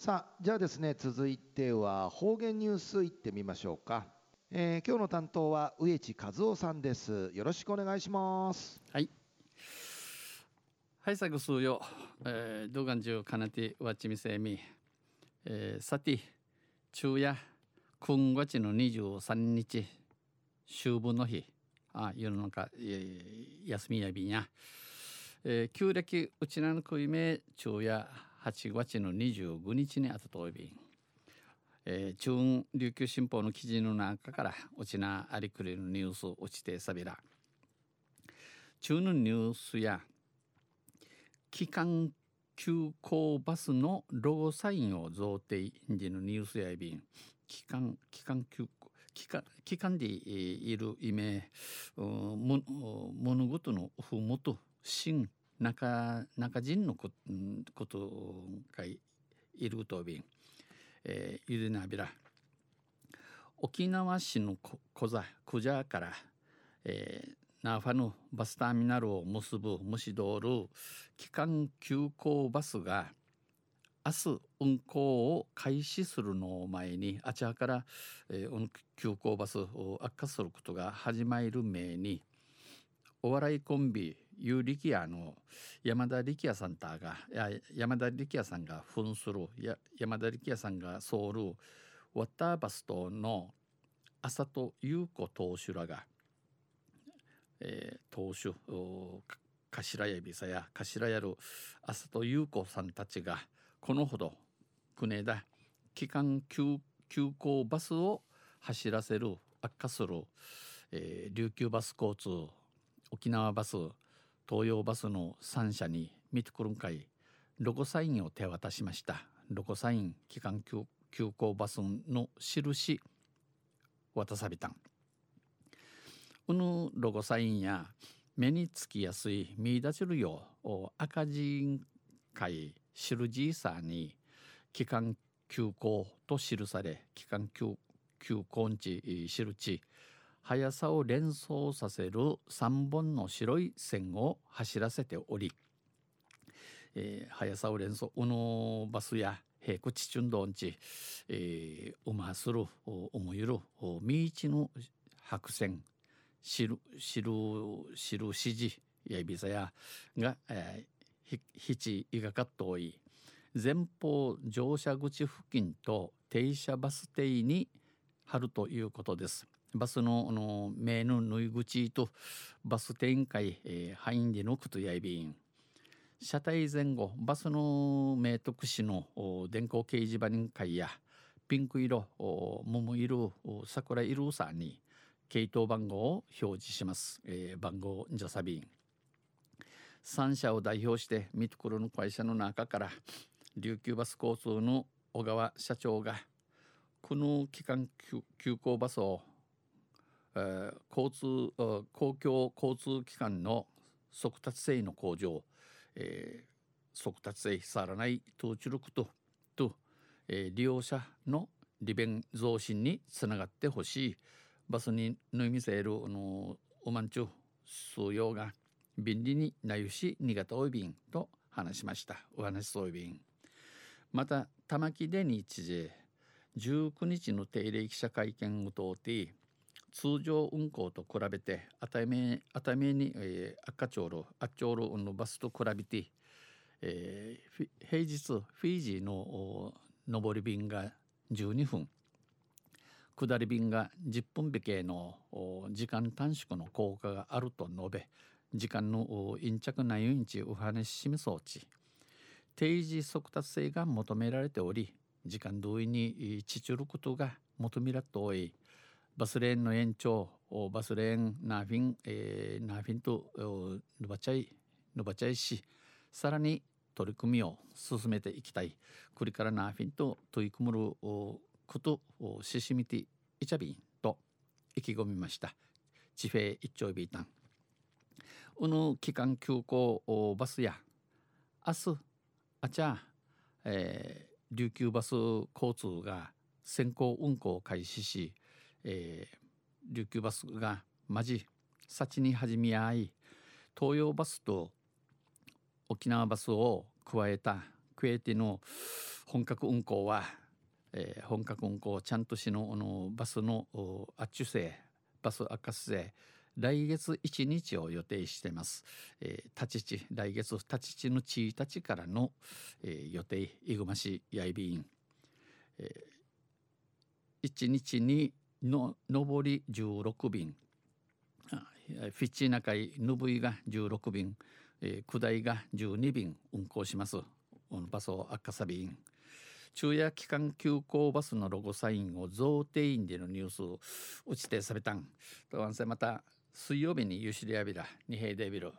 さあじゃあですね続いては方言ニュースいってみましょうか、えー、今日の担当は植地和夫さんです。よろしくお願いします。はい。はいさぐすうよ、えー、動画中かなてわちみせみ、え、さて昼夜今月の23日秋分の日。あ世の中、えー、休みやびんや、えー、旧暦うちなのくいめ昼夜。8月の25日にあたとおびん、えー、中琉球新報の記事の中からうちなありくれるニュース落ちてさびら。中のニュースや機関急行バスのロゴサインを贈呈時のニュースやびん。機関機関急行機関機関でいる意味物事のふもと真中中人のこことがいるとびん、えー、ゆでなびら。沖縄市の小座クジャーから、えー、ナーファのバスターミナルを結ぶ虫通る機関急行バスが明日運行を開始するのを前にあちらから、えー、急行バスを悪化することが始まる前にお笑いコンビユーリキアの山田力也さんたが山田力也さんが扮する山田力也さんがソウルワッターバストの浅戸優子投手らが、えー、投手頭やびさや頭やる浅戸優子さんたちがこのほど国枝機関急急行バスを走らせる悪化する、えー、琉球バス交通沖縄バス東洋バスの3社にミトクルン会ロゴサインを手渡しました。ロゴサイン機関急急行バスの印渡さびたん。うぬロゴサインや目につきやすい見出せるよう赤字会シルジーサーに機関急行と記され機関急急行んち印速さを連想させる3本の白い線を走らせており、えー、速さを連想うのバスや平地チュンドンチ、えー、うまするおもゆるみいちの白線しるしるしる指示やいびさやが、えー、ひちいがかっとおい前方乗車口付近と停車バス停に貼るということです。バスのあの目の縫い口とバス展開、えー、範囲でのことやいびん。車体前後バスの明徳市の電光掲示板に会やピンク色桃色桜色さんに系統番号を表示します、えー、番号ジャサビン3社を代表してミトクロの会社の中から琉球バス交通の小川社長がこの期間急行バスをえー、交通公共交通機関の速達性の向上、えー、速達性さらない投注力とと、えー、利用者の利便増進につながってほしい。バスに縫い見せるあのおまんちゅ数用が便利になゆし新潟おいびんと話しました。お話そういびんまた玉城で日時19日の定例記者会見を通って通常運行と比べて熱海熱海に、えー、赤ちょうろ赤ちょうろのバスと比べて、えー、平日フィージーの上り便が12分下り便が10分引けの時間短縮の効果があると述べ時間の陰着内容にちお話ししみそうち定時速達性が求められており時間同意にちちることが求められておりバスレーンの延長バスレーンナーフィン、えー、ナーフィンとヌバチャイヌバチャイしさらに取り組みを進めていきたい。これからナーフィンと取り組むことをししみていちゃびんと意気込みました。地平一丁ビータン。うぬ期間急行バスや明日あちゃ、えー、琉球バス交通が先行運行を開始しえー、琉球バスがまじ幸に始め合い東洋バスと沖縄バスを加えたクエティの本格運行は、えー、本格運行ちゃんとしのあのバスのあっちゅせバス赤せ来月1日を予定してます。えー、立ち地来月立ち地の1日からの、えー、予定いぐま市やいびん、えー、1日にの上り16便フィッチ中井上井が16便、えー、下りが12便運行します。バスを赤サビン。昼夜期間急行バスのロゴサインを贈呈員でのニュースを打ちてされたん。とまた水曜日にユシリアビラ二平デビル。